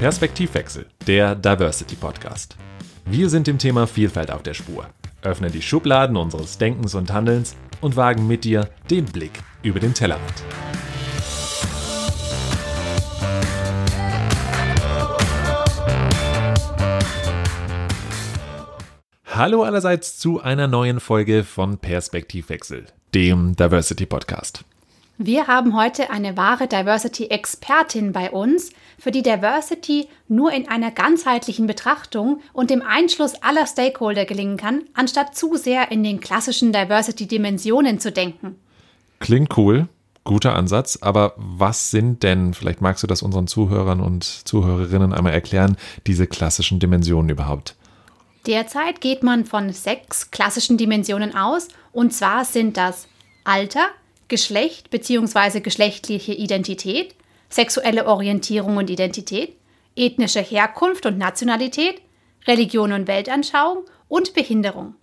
Perspektivwechsel, der Diversity Podcast. Wir sind dem Thema Vielfalt auf der Spur, öffnen die Schubladen unseres Denkens und Handelns und wagen mit dir den Blick über den Tellerrand. Hallo allerseits zu einer neuen Folge von Perspektivwechsel, dem Diversity Podcast. Wir haben heute eine wahre Diversity-Expertin bei uns, für die Diversity nur in einer ganzheitlichen Betrachtung und dem Einschluss aller Stakeholder gelingen kann, anstatt zu sehr in den klassischen Diversity-Dimensionen zu denken. Klingt cool, guter Ansatz, aber was sind denn, vielleicht magst du das unseren Zuhörern und Zuhörerinnen einmal erklären, diese klassischen Dimensionen überhaupt? Derzeit geht man von sechs klassischen Dimensionen aus, und zwar sind das Alter, Geschlecht bzw. geschlechtliche Identität, sexuelle Orientierung und Identität, ethnische Herkunft und Nationalität, Religion und Weltanschauung und Behinderung.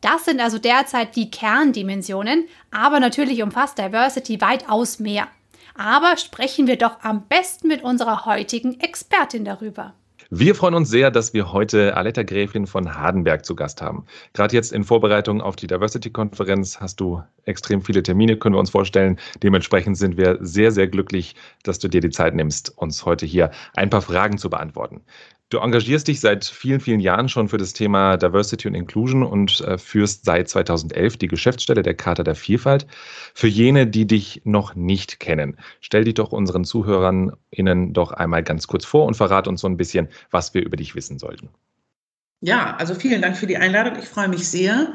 Das sind also derzeit die Kerndimensionen, aber natürlich umfasst Diversity weitaus mehr. Aber sprechen wir doch am besten mit unserer heutigen Expertin darüber. Wir freuen uns sehr, dass wir heute Aletta Gräfin von Hardenberg zu Gast haben. Gerade jetzt in Vorbereitung auf die Diversity-Konferenz hast du extrem viele Termine, können wir uns vorstellen. Dementsprechend sind wir sehr, sehr glücklich, dass du dir die Zeit nimmst, uns heute hier ein paar Fragen zu beantworten. Du engagierst dich seit vielen, vielen Jahren schon für das Thema Diversity und Inclusion und äh, führst seit 2011 die Geschäftsstelle der Charta der Vielfalt. Für jene, die dich noch nicht kennen, stell dich doch unseren Zuhörern innen doch einmal ganz kurz vor und verrat uns so ein bisschen, was wir über dich wissen sollten. Ja, also vielen Dank für die Einladung. Ich freue mich sehr.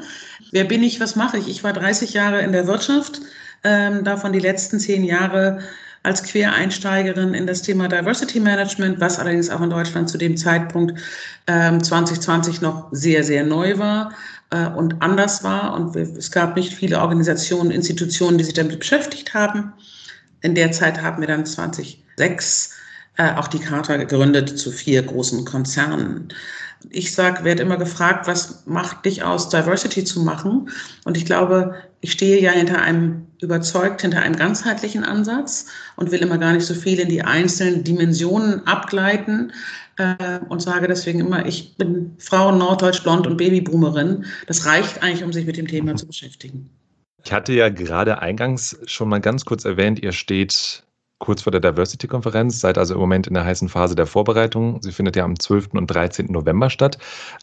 Wer bin ich? Was mache ich? Ich war 30 Jahre in der Wirtschaft, ähm, davon die letzten zehn Jahre als Quereinsteigerin in das Thema Diversity Management, was allerdings auch in Deutschland zu dem Zeitpunkt ähm, 2020 noch sehr, sehr neu war äh, und anders war. Und es gab nicht viele Organisationen, Institutionen, die sich damit beschäftigt haben. In der Zeit haben wir dann 2006 äh, auch die Charta gegründet zu vier großen Konzernen ich sage, werde immer gefragt, was macht dich aus, Diversity zu machen? Und ich glaube, ich stehe ja hinter einem überzeugt, hinter einem ganzheitlichen Ansatz und will immer gar nicht so viel in die einzelnen Dimensionen abgleiten äh, und sage deswegen immer, ich bin Frau, Norddeutsch, Blond und Babyboomerin. Das reicht eigentlich, um sich mit dem Thema zu beschäftigen. Ich hatte ja gerade eingangs schon mal ganz kurz erwähnt, ihr steht kurz vor der Diversity-Konferenz, seid also im Moment in der heißen Phase der Vorbereitung. Sie findet ja am 12. und 13. November statt.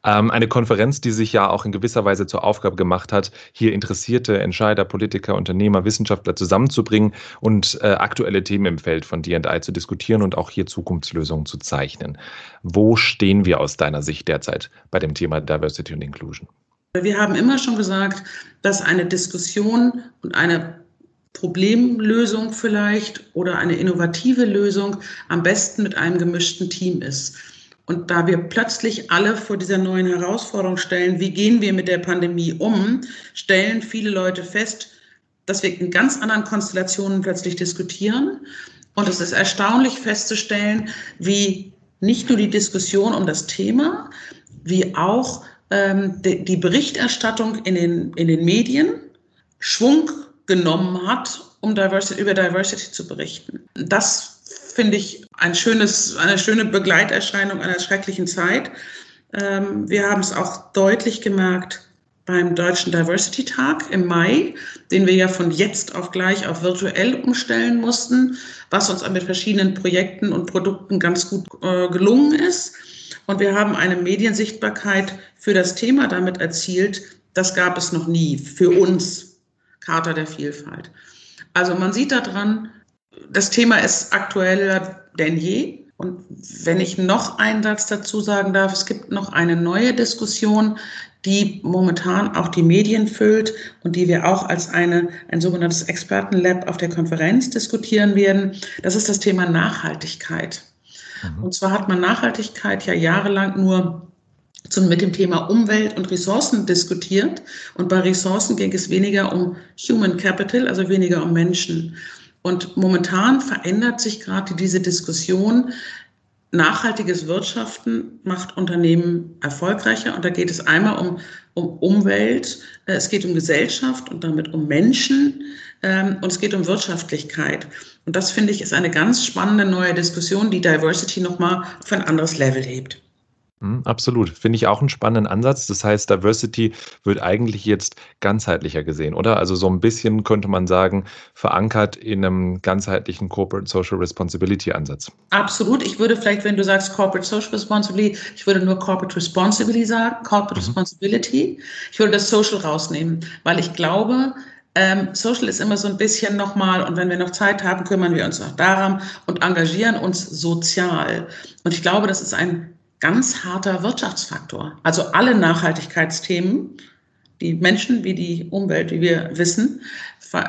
Ähm, eine Konferenz, die sich ja auch in gewisser Weise zur Aufgabe gemacht hat, hier interessierte Entscheider, Politiker, Unternehmer, Wissenschaftler zusammenzubringen und äh, aktuelle Themen im Feld von D&I zu diskutieren und auch hier Zukunftslösungen zu zeichnen. Wo stehen wir aus deiner Sicht derzeit bei dem Thema Diversity und Inclusion? Wir haben immer schon gesagt, dass eine Diskussion und eine Problemlösung vielleicht oder eine innovative Lösung am besten mit einem gemischten Team ist. Und da wir plötzlich alle vor dieser neuen Herausforderung stellen, wie gehen wir mit der Pandemie um, stellen viele Leute fest, dass wir in ganz anderen Konstellationen plötzlich diskutieren. Und es ist erstaunlich festzustellen, wie nicht nur die Diskussion um das Thema, wie auch ähm, die, Berichterstattung in den, in den Medien Schwung genommen hat, um Diversity, über Diversity zu berichten. Das finde ich ein schönes, eine schöne Begleiterscheinung einer schrecklichen Zeit. Ähm, wir haben es auch deutlich gemerkt beim Deutschen Diversity Tag im Mai, den wir ja von jetzt auf gleich auf virtuell umstellen mussten, was uns mit verschiedenen Projekten und Produkten ganz gut äh, gelungen ist. Und wir haben eine Mediensichtbarkeit für das Thema damit erzielt, das gab es noch nie für uns Charta der Vielfalt. Also man sieht daran, das Thema ist aktueller denn je. Und wenn ich noch einen Satz dazu sagen darf, es gibt noch eine neue Diskussion, die momentan auch die Medien füllt und die wir auch als eine, ein sogenanntes Expertenlab auf der Konferenz diskutieren werden. Das ist das Thema Nachhaltigkeit. Mhm. Und zwar hat man Nachhaltigkeit ja jahrelang nur zum, mit dem Thema Umwelt und Ressourcen diskutiert. Und bei Ressourcen ging es weniger um Human Capital, also weniger um Menschen. Und momentan verändert sich gerade diese Diskussion. Nachhaltiges Wirtschaften macht Unternehmen erfolgreicher. Und da geht es einmal um, um Umwelt, äh, es geht um Gesellschaft und damit um Menschen, ähm, und es geht um Wirtschaftlichkeit. Und das finde ich ist eine ganz spannende neue Diskussion, die Diversity nochmal auf ein anderes Level hebt. Hm, absolut. Finde ich auch einen spannenden Ansatz. Das heißt, Diversity wird eigentlich jetzt ganzheitlicher gesehen, oder? Also so ein bisschen könnte man sagen, verankert in einem ganzheitlichen Corporate Social Responsibility Ansatz. Absolut. Ich würde vielleicht, wenn du sagst Corporate Social Responsibility, ich würde nur Corporate Responsibility sagen, Corporate mhm. Responsibility. Ich würde das Social rausnehmen, weil ich glaube, ähm, Social ist immer so ein bisschen nochmal, und wenn wir noch Zeit haben, kümmern wir uns auch daran und engagieren uns sozial. Und ich glaube, das ist ein ganz harter Wirtschaftsfaktor. Also alle Nachhaltigkeitsthemen, die Menschen wie die Umwelt, wie wir wissen,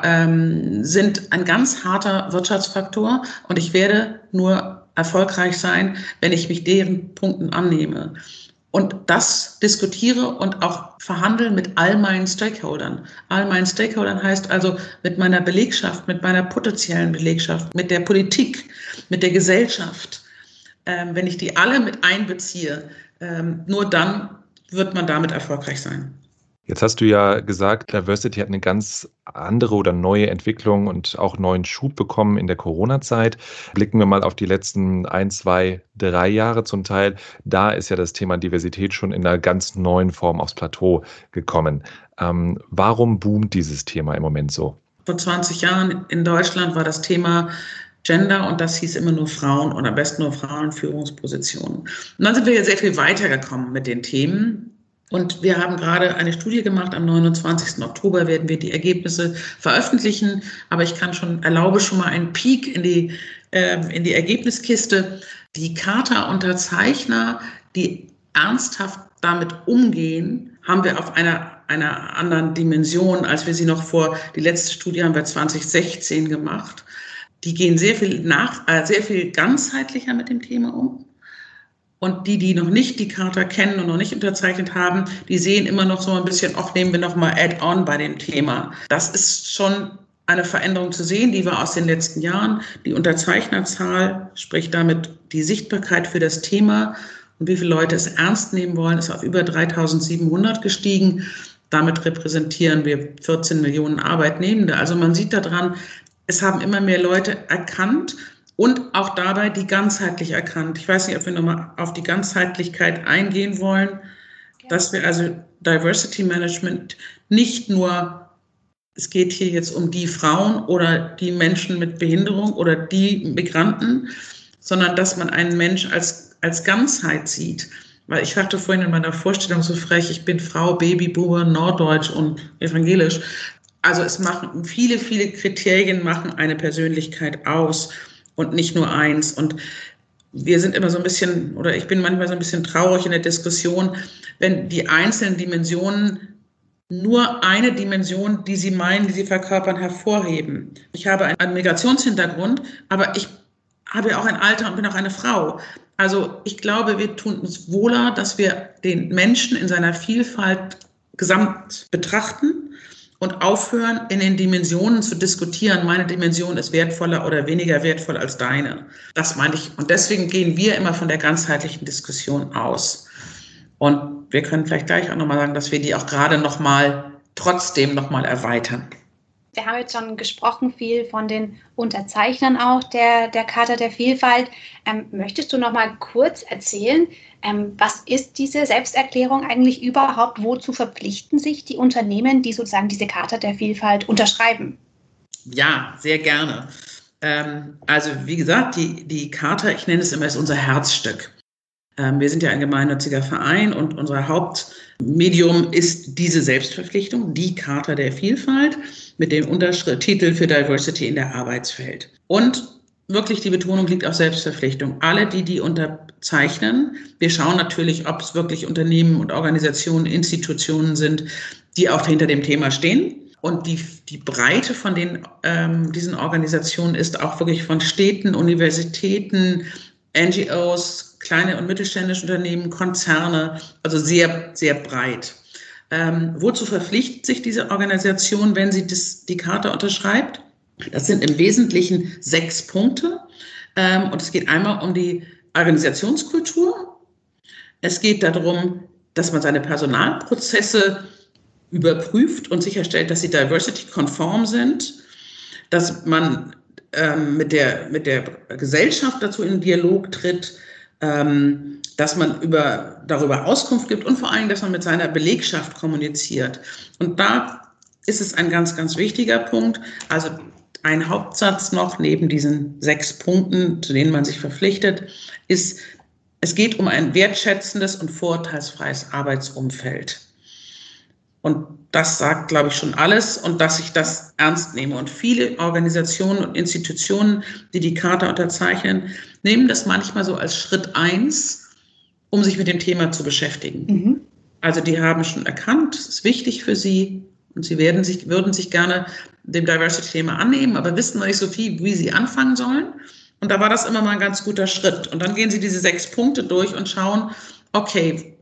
ähm, sind ein ganz harter Wirtschaftsfaktor. Und ich werde nur erfolgreich sein, wenn ich mich deren Punkten annehme. Und das diskutiere und auch verhandeln mit all meinen Stakeholdern. All meinen Stakeholdern heißt also mit meiner Belegschaft, mit meiner potenziellen Belegschaft, mit der Politik, mit der Gesellschaft ähm, wenn ich die alle mit einbeziehe, ähm, nur dann wird man damit erfolgreich sein. Jetzt hast du ja gesagt, Diversity hat eine ganz andere oder neue Entwicklung und auch neuen Schub bekommen in der Corona-Zeit. Blicken wir mal auf die letzten ein, zwei, drei Jahre zum Teil. Da ist ja das Thema Diversität schon in einer ganz neuen Form aufs Plateau gekommen. Ähm, warum boomt dieses Thema im Moment so? Vor 20 Jahren in Deutschland war das Thema Gender und das hieß immer nur Frauen und am besten nur Frauen in Führungspositionen. Und dann sind wir ja sehr viel weitergekommen mit den Themen. Und wir haben gerade eine Studie gemacht. Am 29. Oktober werden wir die Ergebnisse veröffentlichen. Aber ich kann schon, erlaube schon mal einen Peak in die, äh, in die Ergebniskiste. Die Charta-Unterzeichner, die ernsthaft damit umgehen, haben wir auf einer, einer anderen Dimension, als wir sie noch vor, die letzte Studie haben wir 2016 gemacht die gehen sehr viel nach, äh, sehr viel ganzheitlicher mit dem Thema um. Und die, die noch nicht die Charta kennen und noch nicht unterzeichnet haben, die sehen immer noch so ein bisschen, auch nehmen wir noch mal Add-on bei dem Thema. Das ist schon eine Veränderung zu sehen, die war aus den letzten Jahren. Die Unterzeichnerzahl, sprich damit die Sichtbarkeit für das Thema und wie viele Leute es ernst nehmen wollen, ist auf über 3700 gestiegen. Damit repräsentieren wir 14 Millionen Arbeitnehmende. Also man sieht daran, es haben immer mehr Leute erkannt und auch dabei die ganzheitlich erkannt. Ich weiß nicht, ob wir nochmal auf die Ganzheitlichkeit eingehen wollen, dass wir also Diversity Management nicht nur, es geht hier jetzt um die Frauen oder die Menschen mit Behinderung oder die Migranten, sondern dass man einen Mensch als, als Ganzheit sieht. Weil ich sagte vorhin in meiner Vorstellung so frech, ich bin Frau, Babyboomer, Norddeutsch und evangelisch. Also es machen viele, viele Kriterien machen eine Persönlichkeit aus und nicht nur eins. Und wir sind immer so ein bisschen, oder ich bin manchmal so ein bisschen traurig in der Diskussion, wenn die einzelnen Dimensionen nur eine Dimension, die sie meinen, die sie verkörpern, hervorheben. Ich habe einen Migrationshintergrund, aber ich habe ja auch ein Alter und bin auch eine Frau. Also ich glaube, wir tun uns wohler, dass wir den Menschen in seiner Vielfalt gesamt betrachten und aufhören, in den Dimensionen zu diskutieren, meine Dimension ist wertvoller oder weniger wertvoll als deine. Das meine ich. Und deswegen gehen wir immer von der ganzheitlichen Diskussion aus. Und wir können vielleicht gleich auch nochmal sagen, dass wir die auch gerade nochmal, trotzdem nochmal erweitern. Wir haben jetzt schon gesprochen, viel von den Unterzeichnern auch der, der Charta der Vielfalt. Ähm, möchtest du noch mal kurz erzählen, ähm, was ist diese Selbsterklärung eigentlich überhaupt? Wozu verpflichten sich die Unternehmen, die sozusagen diese Charta der Vielfalt unterschreiben? Ja, sehr gerne. Ähm, also wie gesagt, die, die Charta, ich nenne es immer, ist unser Herzstück. Ähm, wir sind ja ein gemeinnütziger Verein und unser Hauptmedium ist diese Selbstverpflichtung, die Charta der Vielfalt mit dem Untertitel für Diversity in der Arbeitswelt. Und wirklich die Betonung liegt auf Selbstverpflichtung. Alle, die die unterzeichnen, wir schauen natürlich, ob es wirklich Unternehmen und Organisationen, Institutionen sind, die auch hinter dem Thema stehen. Und die, die Breite von den, ähm, diesen Organisationen ist auch wirklich von Städten, Universitäten, NGOs, kleine und mittelständische Unternehmen, Konzerne, also sehr, sehr breit. Ähm, wozu verpflichtet sich diese Organisation, wenn sie das, die Karte unterschreibt? Das sind im Wesentlichen sechs Punkte. Ähm, und es geht einmal um die Organisationskultur. Es geht darum, dass man seine Personalprozesse überprüft und sicherstellt, dass sie diversity-konform sind. dass man ähm, mit, der, mit der Gesellschaft dazu in Dialog tritt, ähm, dass man über, darüber Auskunft gibt und vor allem, dass man mit seiner Belegschaft kommuniziert. Und da ist es ein ganz, ganz wichtiger Punkt. Also ein Hauptsatz noch neben diesen sechs Punkten, zu denen man sich verpflichtet, ist, es geht um ein wertschätzendes und vorurteilsfreies Arbeitsumfeld. Und das sagt, glaube ich, schon alles und dass ich das ernst nehme. Und viele Organisationen und Institutionen, die die Charta unterzeichnen, nehmen das manchmal so als Schritt eins, um sich mit dem Thema zu beschäftigen. Mhm. Also die haben schon erkannt, es ist wichtig für sie und sie werden sich, würden sich gerne dem Diversity-Thema annehmen, aber wissen noch nicht so viel, wie sie anfangen sollen. Und da war das immer mal ein ganz guter Schritt. Und dann gehen sie diese sechs Punkte durch und schauen, okay,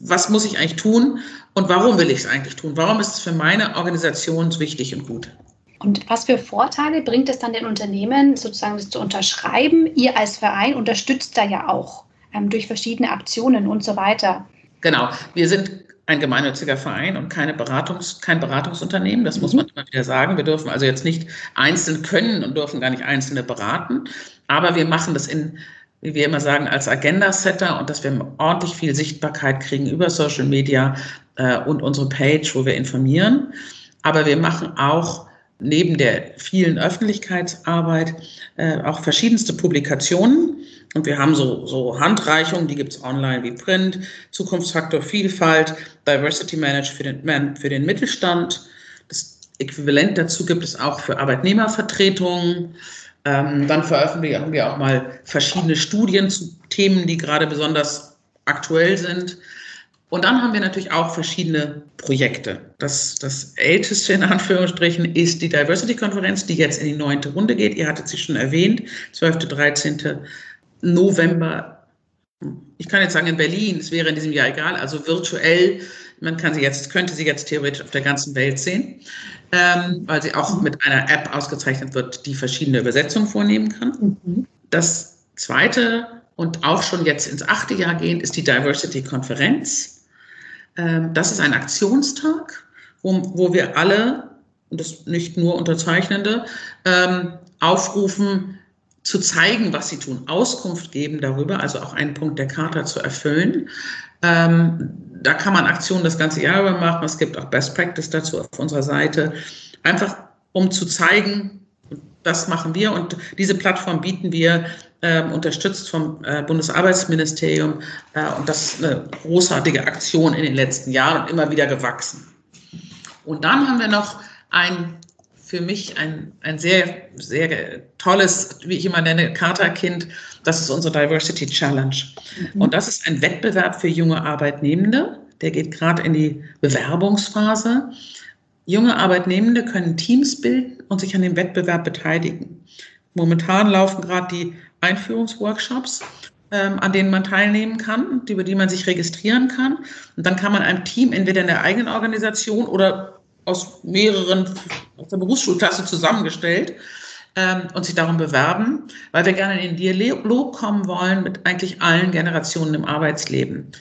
was muss ich eigentlich tun und warum will ich es eigentlich tun? Warum ist es für meine Organisation wichtig und gut? Und was für Vorteile bringt es dann den Unternehmen, sozusagen das zu unterschreiben? Ihr als Verein unterstützt da ja auch ähm, durch verschiedene Aktionen und so weiter. Genau, wir sind ein gemeinnütziger Verein und keine Beratungs-, kein Beratungsunternehmen. Das mhm. muss man immer wieder sagen. Wir dürfen also jetzt nicht einzeln können und dürfen gar nicht Einzelne beraten. Aber wir machen das in wie wir immer sagen, als Agenda-Setter und dass wir ordentlich viel Sichtbarkeit kriegen über Social Media äh, und unsere Page, wo wir informieren. Aber wir machen auch neben der vielen Öffentlichkeitsarbeit äh, auch verschiedenste Publikationen. Und wir haben so, so Handreichungen, die gibt es online wie Print, Zukunftsfaktor Vielfalt, Diversity Management für den Mittelstand. Das Äquivalent dazu gibt es auch für Arbeitnehmervertretungen. Ähm, dann veröffentlichen wir auch mal verschiedene Studien zu Themen, die gerade besonders aktuell sind. Und dann haben wir natürlich auch verschiedene Projekte. Das, das älteste in Anführungsstrichen ist die Diversity-Konferenz, die jetzt in die neunte Runde geht. Ihr hattet sie schon erwähnt, 12., 13. November. Ich kann jetzt sagen in Berlin, es wäre in diesem Jahr egal, also virtuell. Man kann sie jetzt, könnte sie jetzt theoretisch auf der ganzen Welt sehen ähm, weil sie auch mit einer App ausgezeichnet wird, die verschiedene Übersetzungen vornehmen kann. Mhm. Das zweite und auch schon jetzt ins achte Jahr gehend ist die Diversity-Konferenz. Ähm, das ist ein Aktionstag, wo, wo wir alle, und das nicht nur Unterzeichnende, ähm, aufrufen, zu zeigen, was sie tun, Auskunft geben darüber, also auch einen Punkt der Charta zu erfüllen. Ähm, da kann man Aktionen das ganze Jahr über machen. Es gibt auch Best Practice dazu auf unserer Seite. Einfach um zu zeigen, das machen wir und diese Plattform bieten wir unterstützt vom äh, Bundesarbeitsministerium. Äh, und das ist eine großartige Aktion in den letzten Jahren und immer wieder gewachsen. Und dann haben wir noch ein für mich ein, ein sehr, sehr tolles, wie ich immer nenne, Charta-Kind. Das ist unsere Diversity Challenge. Mhm. Und das ist ein Wettbewerb für junge Arbeitnehmende. Der geht gerade in die Bewerbungsphase. Junge Arbeitnehmende können Teams bilden und sich an dem Wettbewerb beteiligen. Momentan laufen gerade die Einführungsworkshops, ähm, an denen man teilnehmen kann, über die man sich registrieren kann. Und dann kann man einem Team entweder in der eigenen Organisation oder aus mehreren, aus der Berufsschulklasse zusammengestellt ähm, und sich darum bewerben, weil wir gerne in den Dialog kommen wollen mit eigentlich allen Generationen im Arbeitsleben.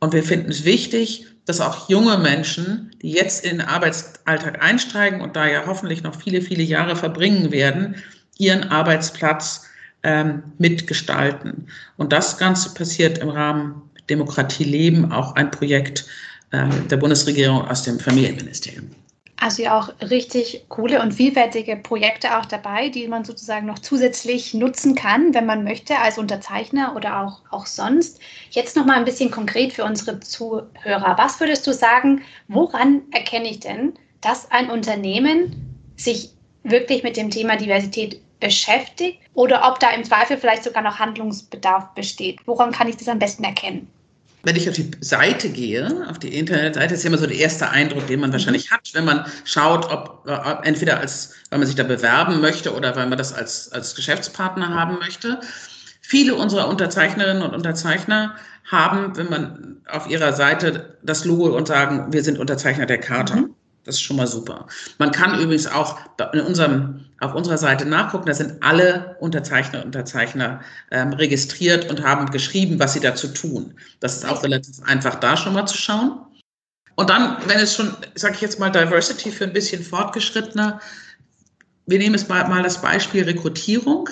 Und wir finden es wichtig, dass auch junge Menschen, die jetzt in den Arbeitsalltag einsteigen und da ja hoffentlich noch viele, viele Jahre verbringen werden, ihren Arbeitsplatz ähm, mitgestalten. Und das Ganze passiert im Rahmen Demokratie leben, auch ein Projekt, ähm, der Bundesregierung aus dem Familienministerium. Also ja auch richtig coole und vielfältige Projekte auch dabei, die man sozusagen noch zusätzlich nutzen kann, wenn man möchte, als Unterzeichner oder auch, auch sonst. Jetzt noch mal ein bisschen konkret für unsere Zuhörer. Was würdest du sagen, woran erkenne ich denn, dass ein Unternehmen sich wirklich mit dem Thema Diversität beschäftigt oder ob da im Zweifel vielleicht sogar noch Handlungsbedarf besteht? Woran kann ich das am besten erkennen? wenn ich auf die Seite gehe, auf die Internetseite, ist ja immer so der erste Eindruck, den man mhm. wahrscheinlich hat, wenn man schaut, ob äh, entweder als, weil man sich da bewerben möchte oder weil man das als, als Geschäftspartner haben möchte. Viele unserer Unterzeichnerinnen und Unterzeichner haben, wenn man auf ihrer Seite das Logo und sagen, wir sind Unterzeichner der Charta. Mhm. Das ist schon mal super. Man kann übrigens auch in unserem, auf unserer Seite nachgucken, da sind alle Unterzeichner und Unterzeichner ähm, registriert und haben geschrieben, was sie dazu tun. Das ist auch relativ einfach, da schon mal zu schauen. Und dann, wenn es schon, sage ich jetzt mal, Diversity für ein bisschen fortgeschrittener, wir nehmen jetzt mal, mal das Beispiel Rekrutierung.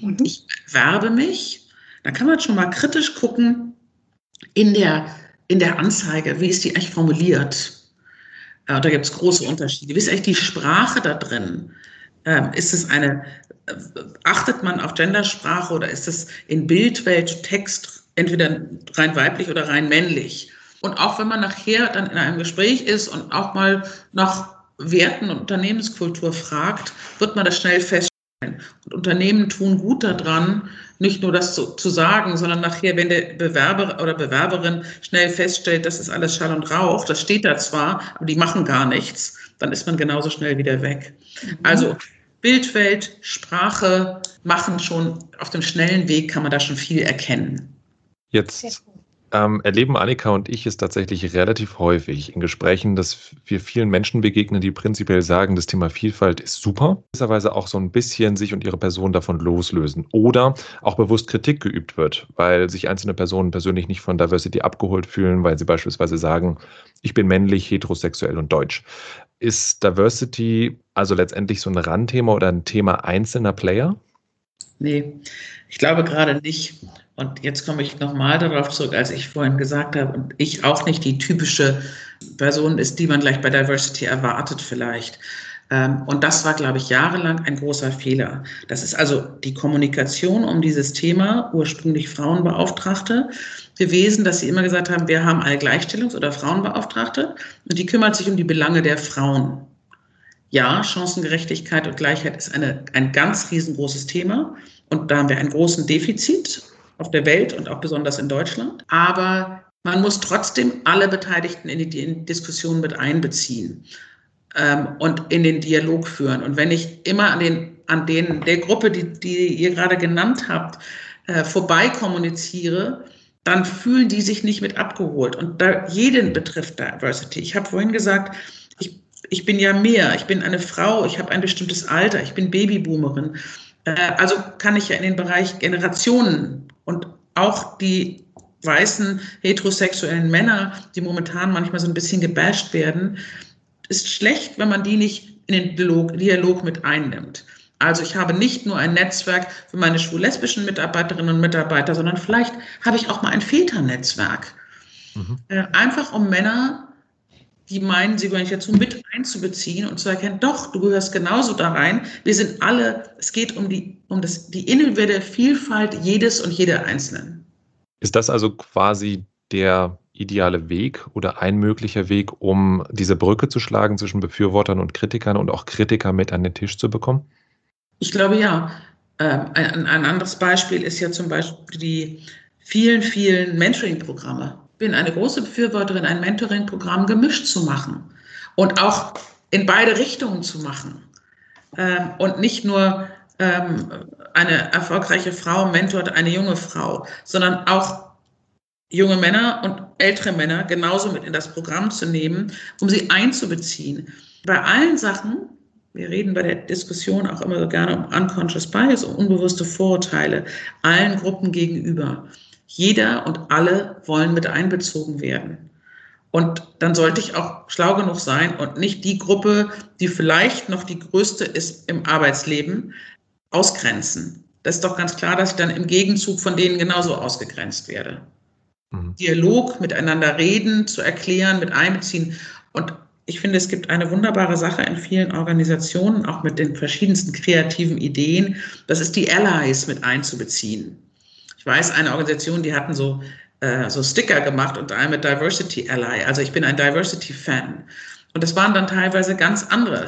Mhm. Ich werbe mich. Da kann man schon mal kritisch gucken in der, in der Anzeige, wie ist die eigentlich formuliert? Äh, da gibt es große Unterschiede. Wie ist eigentlich die Sprache da drin? Ähm, ist es eine, äh, achtet man auf Gendersprache oder ist es in Bildwelt, Text entweder rein weiblich oder rein männlich? Und auch wenn man nachher dann in einem Gespräch ist und auch mal nach Werten und Unternehmenskultur fragt, wird man das schnell feststellen. Und Unternehmen tun gut daran, nicht nur das zu, zu, sagen, sondern nachher, wenn der Bewerber oder Bewerberin schnell feststellt, das ist alles Schall und Rauch, das steht da zwar, aber die machen gar nichts, dann ist man genauso schnell wieder weg. Mhm. Also Bildwelt, Sprache machen schon auf dem schnellen Weg, kann man da schon viel erkennen. Jetzt ähm, erleben Annika und ich es tatsächlich relativ häufig in Gesprächen, dass wir vielen Menschen begegnen, die prinzipiell sagen, das Thema Vielfalt ist super, gewisserweise auch so ein bisschen sich und ihre Person davon loslösen oder auch bewusst Kritik geübt wird, weil sich einzelne Personen persönlich nicht von Diversity abgeholt fühlen, weil sie beispielsweise sagen, ich bin männlich, heterosexuell und deutsch. Ist Diversity also letztendlich so ein Randthema oder ein Thema einzelner Player? Nee, ich glaube gerade nicht. Und jetzt komme ich nochmal darauf zurück, als ich vorhin gesagt habe, und ich auch nicht die typische Person ist, die man gleich bei Diversity erwartet vielleicht. Ähm, und das war, glaube ich, jahrelang ein großer Fehler. Das ist also die Kommunikation um dieses Thema, ursprünglich Frauenbeauftragte gewesen, dass sie immer gesagt haben, wir haben eine Gleichstellungs- oder Frauenbeauftragte und die kümmert sich um die Belange der Frauen. Ja, Chancengerechtigkeit und Gleichheit ist eine, ein ganz riesengroßes Thema und da haben wir einen großen Defizit auf der Welt und auch besonders in Deutschland. Aber man muss trotzdem alle Beteiligten in die Diskussion mit einbeziehen ähm, und in den Dialog führen. Und wenn ich immer an den, an den der Gruppe, die, die ihr gerade genannt habt, äh, vorbei dann fühlen die sich nicht mit abgeholt. Und da jeden betrifft Diversity. Ich habe vorhin gesagt, ich, ich bin ja mehr. Ich bin eine Frau, ich habe ein bestimmtes Alter, ich bin Babyboomerin. Äh, also kann ich ja in den Bereich Generationen und auch die weißen heterosexuellen Männer, die momentan manchmal so ein bisschen gebasht werden, ist schlecht, wenn man die nicht in den Dialog, Dialog mit einnimmt. Also ich habe nicht nur ein Netzwerk für meine schwul-lesbischen Mitarbeiterinnen und Mitarbeiter, sondern vielleicht habe ich auch mal ein Väternetzwerk. Mhm. Äh, einfach um Männer, die meinen, sie wollen dazu mit einzubeziehen und zu erkennen, doch, du gehörst genauso da rein. Wir sind alle, es geht um die um das, die individuelle Vielfalt jedes und jeder Einzelnen. Ist das also quasi der ideale Weg oder ein möglicher Weg, um diese Brücke zu schlagen zwischen Befürwortern und Kritikern und auch Kritiker mit an den Tisch zu bekommen? Ich glaube ja. Ähm, ein, ein anderes Beispiel ist ja zum Beispiel die vielen, vielen Mentoring-Programme. Bin eine große Befürworterin, ein Mentoring-Programm gemischt zu machen und auch in beide Richtungen zu machen. Ähm, und nicht nur ähm, eine erfolgreiche Frau mentort eine junge Frau, sondern auch junge Männer und ältere Männer genauso mit in das Programm zu nehmen, um sie einzubeziehen. Bei allen Sachen, wir reden bei der Diskussion auch immer so gerne um unconscious bias, um unbewusste Vorurteile, allen Gruppen gegenüber. Jeder und alle wollen mit einbezogen werden. Und dann sollte ich auch schlau genug sein und nicht die Gruppe, die vielleicht noch die größte ist im Arbeitsleben, ausgrenzen. Das ist doch ganz klar, dass ich dann im Gegenzug von denen genauso ausgegrenzt werde. Mhm. Dialog, miteinander reden, zu erklären, mit einbeziehen. Und ich finde, es gibt eine wunderbare Sache in vielen Organisationen, auch mit den verschiedensten kreativen Ideen. Das ist die Allies mit einzubeziehen. Ich weiß, eine Organisation, die hatten so, äh, so Sticker gemacht und I'm a Diversity Ally. Also ich bin ein Diversity Fan. Und das waren dann teilweise ganz andere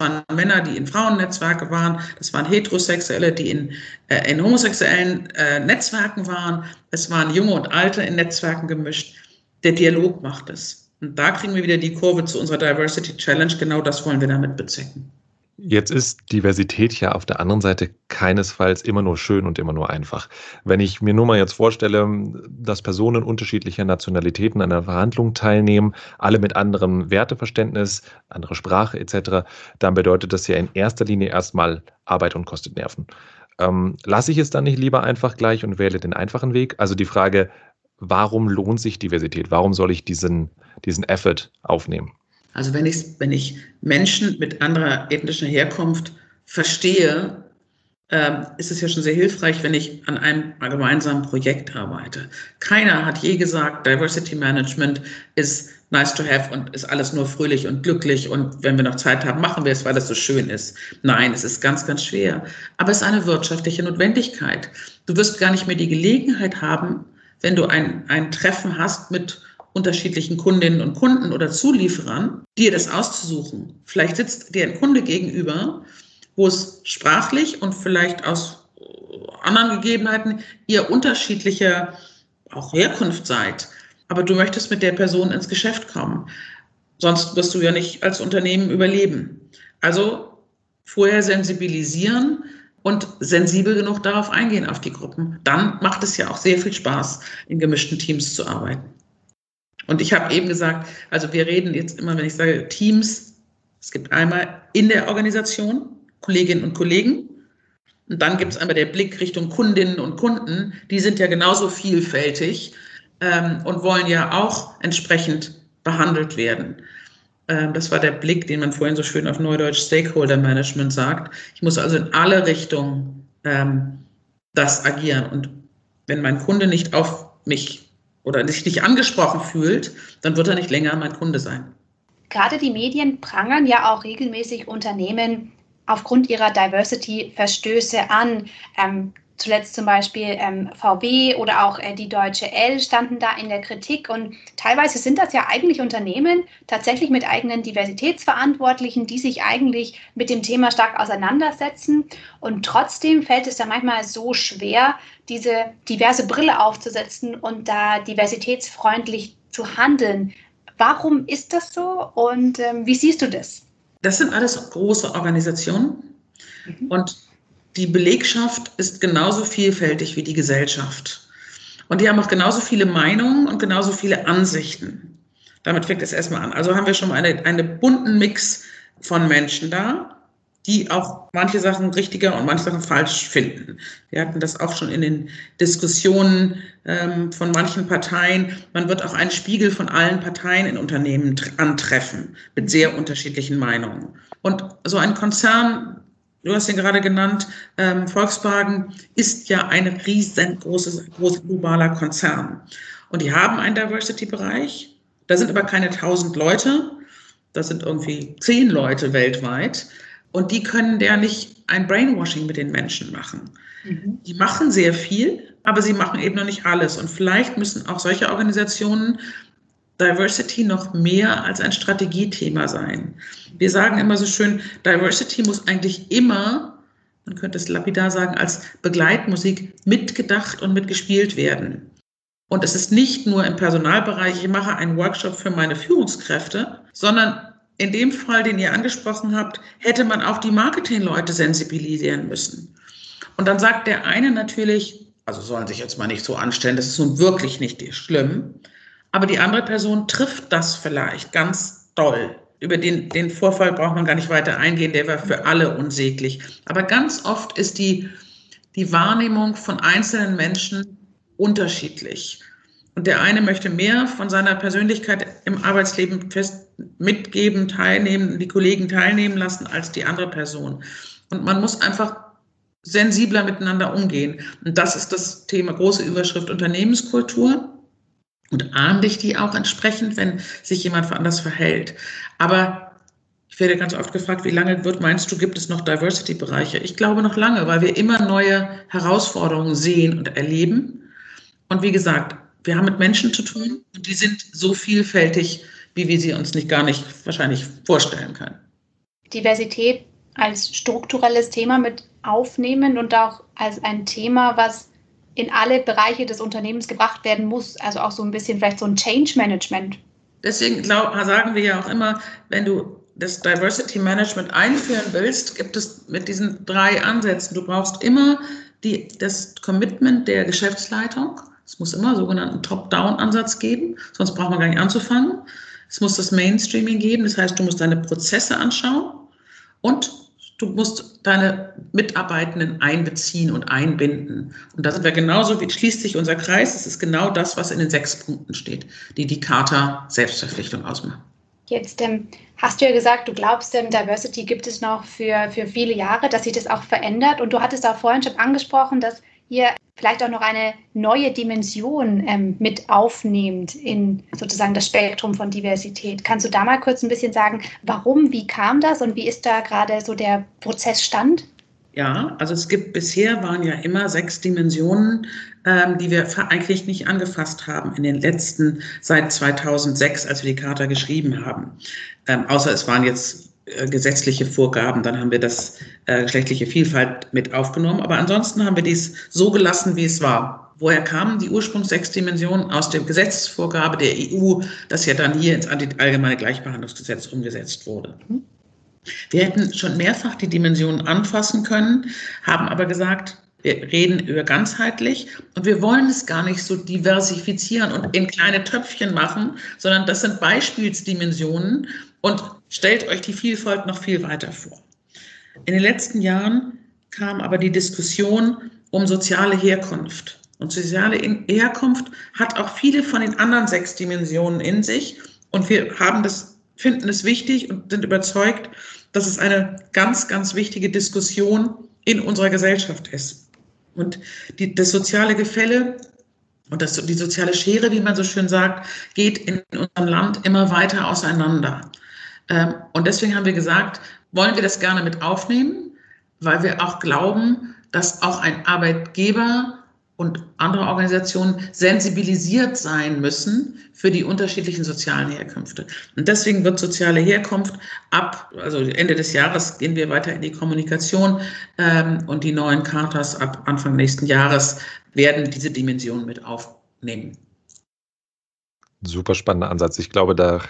waren Männer, die in Frauennetzwerke waren, das waren Heterosexuelle, die in, äh, in homosexuellen äh, Netzwerken waren, es waren Junge und Alte in Netzwerken gemischt. Der Dialog macht es. Und da kriegen wir wieder die Kurve zu unserer Diversity Challenge. Genau das wollen wir damit bezwecken. Jetzt ist Diversität ja auf der anderen Seite keinesfalls immer nur schön und immer nur einfach. Wenn ich mir nur mal jetzt vorstelle, dass Personen unterschiedlicher Nationalitäten an einer Verhandlung teilnehmen, alle mit anderem Werteverständnis, andere Sprache etc., dann bedeutet das ja in erster Linie erstmal Arbeit und kostet Nerven. Ähm, lasse ich es dann nicht lieber einfach gleich und wähle den einfachen Weg? Also die Frage, warum lohnt sich Diversität? Warum soll ich diesen, diesen Effort aufnehmen? Also wenn ich, wenn ich Menschen mit anderer ethnischer Herkunft verstehe, ähm, ist es ja schon sehr hilfreich, wenn ich an einem gemeinsamen Projekt arbeite. Keiner hat je gesagt, Diversity Management ist nice to have und ist alles nur fröhlich und glücklich und wenn wir noch Zeit haben, machen wir es, weil das so schön ist. Nein, es ist ganz, ganz schwer. Aber es ist eine wirtschaftliche Notwendigkeit. Du wirst gar nicht mehr die Gelegenheit haben, wenn du ein, ein Treffen hast mit unterschiedlichen Kundinnen und Kunden oder Zulieferern, dir das auszusuchen. Vielleicht sitzt dir ein Kunde gegenüber, wo es sprachlich und vielleicht aus anderen Gegebenheiten ihr unterschiedlicher auch Herkunft seid aber du möchtest mit der Person ins Geschäft kommen. Sonst wirst du ja nicht als Unternehmen überleben. Also vorher sensibilisieren und sensibel genug darauf eingehen auf die Gruppen. Dann macht es ja auch sehr viel Spaß, in gemischten Teams zu arbeiten. Und ich habe eben gesagt, also wir reden jetzt immer, wenn ich sage Teams, es gibt einmal in der Organisation Kolleginnen und Kollegen, und dann gibt es einmal der Blick Richtung Kundinnen und Kunden, die sind ja genauso vielfältig ähm, und wollen ja auch entsprechend behandelt werden. Ähm, das war der Blick, den man vorhin so schön auf Neudeutsch Stakeholder Management sagt. Ich muss also in alle Richtungen ähm, das agieren. Und wenn mein Kunde nicht auf mich oder sich nicht angesprochen fühlt, dann wird er nicht länger mein Kunde sein. Gerade die Medien prangern ja auch regelmäßig Unternehmen aufgrund ihrer Diversity-Verstöße an. Ähm, zuletzt zum Beispiel ähm, VW oder auch äh, die Deutsche L standen da in der Kritik. Und teilweise sind das ja eigentlich Unternehmen tatsächlich mit eigenen Diversitätsverantwortlichen, die sich eigentlich mit dem Thema stark auseinandersetzen. Und trotzdem fällt es da manchmal so schwer, diese diverse Brille aufzusetzen und da diversitätsfreundlich zu handeln. Warum ist das so und ähm, wie siehst du das? Das sind alles große Organisationen. Mhm. Und die Belegschaft ist genauso vielfältig wie die Gesellschaft. Und die haben auch genauso viele Meinungen und genauso viele Ansichten. Damit fängt es erstmal an. Also haben wir schon mal eine, einen bunten Mix von Menschen da, die auch manche Sachen richtiger und manche Sachen falsch finden. Wir hatten das auch schon in den Diskussionen ähm, von manchen Parteien. Man wird auch einen Spiegel von allen Parteien in Unternehmen antreffen mit sehr unterschiedlichen Meinungen. Und so ein Konzern du hast ihn gerade genannt, ähm, Volkswagen ist ja ein riesengroßes, großer globaler Konzern. Und die haben einen Diversity-Bereich. Da sind aber keine tausend Leute. Das sind irgendwie zehn Leute weltweit. Und die können der nicht ein Brainwashing mit den Menschen machen. Mhm. Die machen sehr viel, aber sie machen eben noch nicht alles. Und vielleicht müssen auch solche Organisationen Diversity noch mehr als ein Strategiethema sein. Wir sagen immer so schön, Diversity muss eigentlich immer, man könnte es lapidar sagen, als Begleitmusik mitgedacht und mitgespielt werden. Und es ist nicht nur im Personalbereich, ich mache einen Workshop für meine Führungskräfte, sondern in dem Fall, den ihr angesprochen habt, hätte man auch die Marketingleute sensibilisieren müssen. Und dann sagt der eine natürlich, also sollen sich jetzt mal nicht so anstellen, das ist nun wirklich nicht schlimm. Aber die andere Person trifft das vielleicht ganz doll. Über den, den Vorfall braucht man gar nicht weiter eingehen, der war für alle unsäglich. Aber ganz oft ist die, die Wahrnehmung von einzelnen Menschen unterschiedlich. Und der eine möchte mehr von seiner Persönlichkeit im Arbeitsleben fest mitgeben, teilnehmen, die Kollegen teilnehmen lassen als die andere Person. Und man muss einfach sensibler miteinander umgehen. Und das ist das Thema, große Überschrift Unternehmenskultur und ahn dich die auch entsprechend, wenn sich jemand anders verhält. Aber ich werde ganz oft gefragt, wie lange wird, meinst du, gibt es noch Diversity-Bereiche? Ich glaube noch lange, weil wir immer neue Herausforderungen sehen und erleben. Und wie gesagt, wir haben mit Menschen zu tun und die sind so vielfältig, wie wir sie uns nicht gar nicht wahrscheinlich vorstellen können. Diversität als strukturelles Thema mit aufnehmen und auch als ein Thema, was in alle Bereiche des Unternehmens gebracht werden muss. Also auch so ein bisschen vielleicht so ein Change Management. Deswegen glaub, sagen wir ja auch immer, wenn du das Diversity Management einführen willst, gibt es mit diesen drei Ansätzen. Du brauchst immer die, das Commitment der Geschäftsleitung. Es muss immer sogenannten Top-Down-Ansatz geben, sonst braucht man gar nicht anzufangen. Es muss das Mainstreaming geben, das heißt, du musst deine Prozesse anschauen und du musst deine Mitarbeitenden einbeziehen und einbinden. Und da sind wir genauso, wie schließt sich unser Kreis. Es ist genau das, was in den sechs Punkten steht, die die Charta Selbstverpflichtung ausmachen. Jetzt ähm, hast du ja gesagt, du glaubst, ähm, Diversity gibt es noch für, für viele Jahre, dass sich das auch verändert. Und du hattest auch vorhin schon angesprochen, dass ihr vielleicht auch noch eine neue Dimension ähm, mit aufnehmt in sozusagen das Spektrum von Diversität. Kannst du da mal kurz ein bisschen sagen, warum, wie kam das und wie ist da gerade so der Prozessstand? Ja, also es gibt bisher waren ja immer sechs Dimensionen, ähm, die wir eigentlich nicht angefasst haben in den letzten seit 2006, als wir die Charta geschrieben haben. Ähm, außer es waren jetzt gesetzliche Vorgaben, dann haben wir das äh, geschlechtliche Vielfalt mit aufgenommen. Aber ansonsten haben wir dies so gelassen, wie es war. Woher kamen die Ursprungs sechs Dimensionen? Aus der Gesetzesvorgabe der EU, das ja dann hier ins Allgemeine Gleichbehandlungsgesetz umgesetzt wurde. Wir hätten schon mehrfach die Dimensionen anfassen können, haben aber gesagt, wir reden über ganzheitlich und wir wollen es gar nicht so diversifizieren und in kleine Töpfchen machen, sondern das sind Beispielsdimensionen und stellt euch die Vielfalt noch viel weiter vor. In den letzten Jahren kam aber die Diskussion um soziale Herkunft. Und soziale Herkunft hat auch viele von den anderen sechs Dimensionen in sich. Und wir haben das, finden es wichtig und sind überzeugt, dass es eine ganz, ganz wichtige Diskussion in unserer Gesellschaft ist. Und die, das soziale Gefälle und das, die soziale Schere, wie man so schön sagt, geht in unserem Land immer weiter auseinander. Ähm, und deswegen haben wir gesagt, wollen wir das gerne mit aufnehmen, weil wir auch glauben, dass auch ein Arbeitgeber und andere Organisationen sensibilisiert sein müssen für die unterschiedlichen sozialen Herkünfte. Und deswegen wird soziale Herkunft ab, also Ende des Jahres gehen wir weiter in die Kommunikation ähm, und die neuen Chartas ab Anfang nächsten Jahres werden diese Dimension mit aufnehmen. Super spannender Ansatz. Ich glaube, da,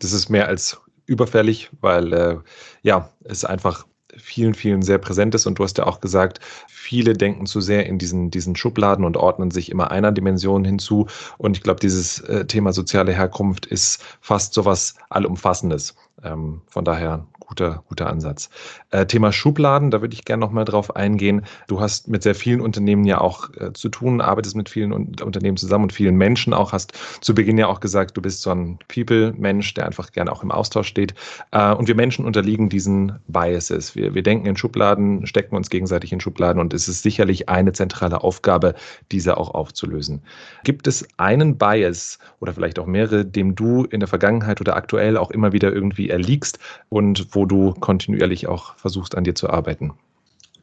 das ist mehr als überfällig, weil äh, ja, es einfach vielen, vielen sehr präsent ist. Und du hast ja auch gesagt, viele denken zu sehr in diesen, diesen Schubladen und ordnen sich immer einer Dimension hinzu. Und ich glaube, dieses äh, Thema soziale Herkunft ist fast so was Allumfassendes. Ähm, von daher guter, guter Ansatz. Äh, Thema Schubladen, da würde ich gerne nochmal drauf eingehen. Du hast mit sehr vielen Unternehmen ja auch äh, zu tun, arbeitest mit vielen Un Unternehmen zusammen und vielen Menschen auch. Hast zu Beginn ja auch gesagt, du bist so ein People-Mensch, der einfach gerne auch im Austausch steht. Äh, und wir Menschen unterliegen diesen Biases. Wir, wir denken in Schubladen, stecken uns gegenseitig in Schubladen und es ist sicherlich eine zentrale Aufgabe, diese auch aufzulösen. Gibt es einen Bias oder vielleicht auch mehrere, dem du in der Vergangenheit oder aktuell auch immer wieder irgendwie erliegst und wo du kontinuierlich auch versuchst, an dir zu arbeiten?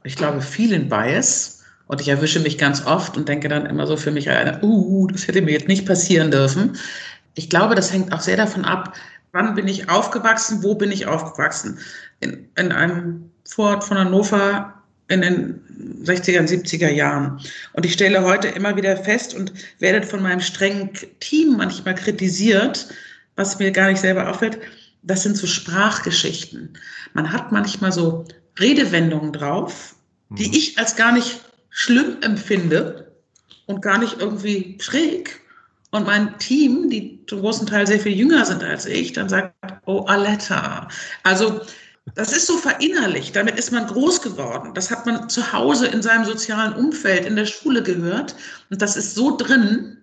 Ich glaube, vielen Bias. Und ich erwische mich ganz oft und denke dann immer so für mich, uh, das hätte mir jetzt nicht passieren dürfen. Ich glaube, das hängt auch sehr davon ab, wann bin ich aufgewachsen, wo bin ich aufgewachsen. In, in einem Vorort von Hannover in den 60er und 70er Jahren. Und ich stelle heute immer wieder fest und werde von meinem strengen Team manchmal kritisiert, was mir gar nicht selber auffällt, das sind so Sprachgeschichten. Man hat manchmal so Redewendungen drauf, die mhm. ich als gar nicht schlimm empfinde und gar nicht irgendwie schräg. Und mein Team, die zum großen Teil sehr viel jünger sind als ich, dann sagt, oh, Aletta. Also das ist so verinnerlicht, damit ist man groß geworden. Das hat man zu Hause in seinem sozialen Umfeld, in der Schule gehört. Und das ist so drin,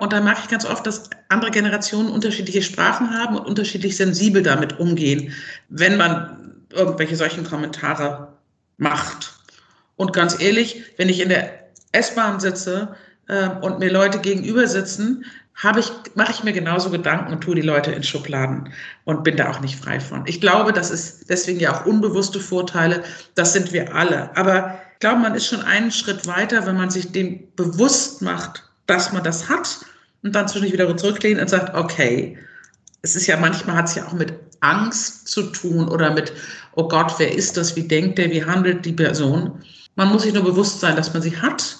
und da merke ich ganz oft, dass andere Generationen unterschiedliche Sprachen haben und unterschiedlich sensibel damit umgehen, wenn man irgendwelche solchen Kommentare macht. Und ganz ehrlich, wenn ich in der S-Bahn sitze äh, und mir Leute gegenüber sitzen, habe ich, mache ich mir genauso Gedanken und tue die Leute in Schubladen und bin da auch nicht frei von. Ich glaube, das ist deswegen ja auch unbewusste Vorteile. Das sind wir alle. Aber ich glaube, man ist schon einen Schritt weiter, wenn man sich dem bewusst macht, dass man das hat und dann zwischendurch wieder zurücklehnt und sagt, okay, es ist ja manchmal hat es ja auch mit Angst zu tun oder mit, oh Gott, wer ist das, wie denkt der, wie handelt die Person. Man muss sich nur bewusst sein, dass man sie hat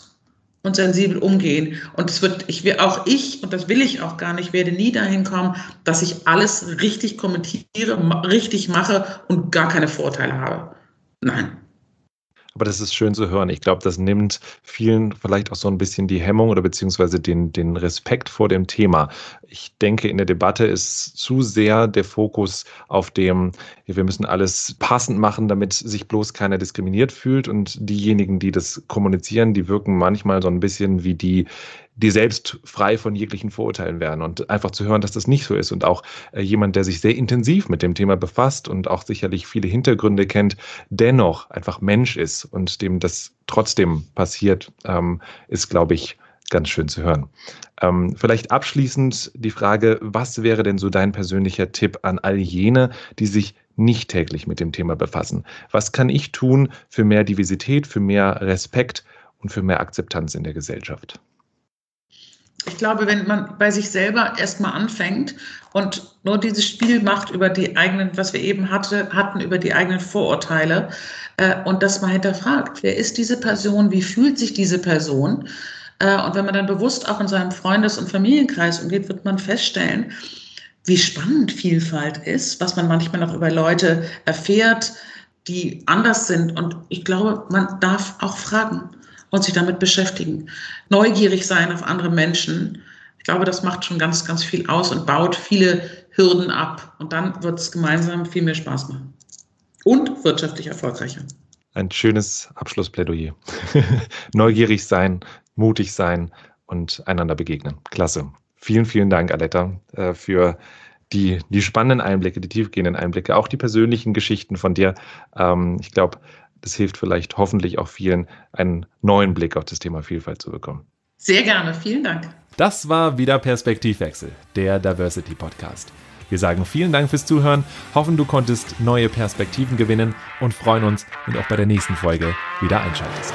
und sensibel umgehen. Und es wird, ich will auch ich, und das will ich auch gar nicht, werde nie dahin kommen, dass ich alles richtig kommentiere, richtig mache und gar keine Vorteile habe. Nein. Aber das ist schön zu hören. Ich glaube, das nimmt vielen vielleicht auch so ein bisschen die Hemmung oder beziehungsweise den, den Respekt vor dem Thema. Ich denke, in der Debatte ist zu sehr der Fokus auf dem, wir müssen alles passend machen, damit sich bloß keiner diskriminiert fühlt. Und diejenigen, die das kommunizieren, die wirken manchmal so ein bisschen wie die, die selbst frei von jeglichen Vorurteilen wären und einfach zu hören, dass das nicht so ist und auch äh, jemand, der sich sehr intensiv mit dem Thema befasst und auch sicherlich viele Hintergründe kennt, dennoch einfach Mensch ist und dem das trotzdem passiert, ähm, ist, glaube ich, ganz schön zu hören. Ähm, vielleicht abschließend die Frage, was wäre denn so dein persönlicher Tipp an all jene, die sich nicht täglich mit dem Thema befassen? Was kann ich tun für mehr Diversität, für mehr Respekt und für mehr Akzeptanz in der Gesellschaft? Ich glaube, wenn man bei sich selber erstmal anfängt und nur dieses Spiel macht über die eigenen, was wir eben hatte, hatten, über die eigenen Vorurteile äh, und das mal hinterfragt, wer ist diese Person, wie fühlt sich diese Person? Äh, und wenn man dann bewusst auch in seinem Freundes- und Familienkreis umgeht, wird man feststellen, wie spannend Vielfalt ist, was man manchmal noch über Leute erfährt, die anders sind. Und ich glaube, man darf auch fragen und sich damit beschäftigen. Neugierig sein auf andere Menschen. Ich glaube, das macht schon ganz, ganz viel aus und baut viele Hürden ab. Und dann wird es gemeinsam viel mehr Spaß machen. Und wirtschaftlich erfolgreicher. Ein schönes Abschlussplädoyer. Neugierig sein, mutig sein und einander begegnen. Klasse. Vielen, vielen Dank, Aletta, äh, für die, die spannenden Einblicke, die tiefgehenden Einblicke, auch die persönlichen Geschichten von dir. Ähm, ich glaube, das hilft vielleicht hoffentlich auch vielen, einen neuen Blick auf das Thema Vielfalt zu bekommen. Sehr gerne, vielen Dank. Das war wieder Perspektivwechsel, der Diversity Podcast. Wir sagen vielen Dank fürs Zuhören, hoffen du konntest neue Perspektiven gewinnen und freuen uns, wenn du auch bei der nächsten Folge wieder einschaltest.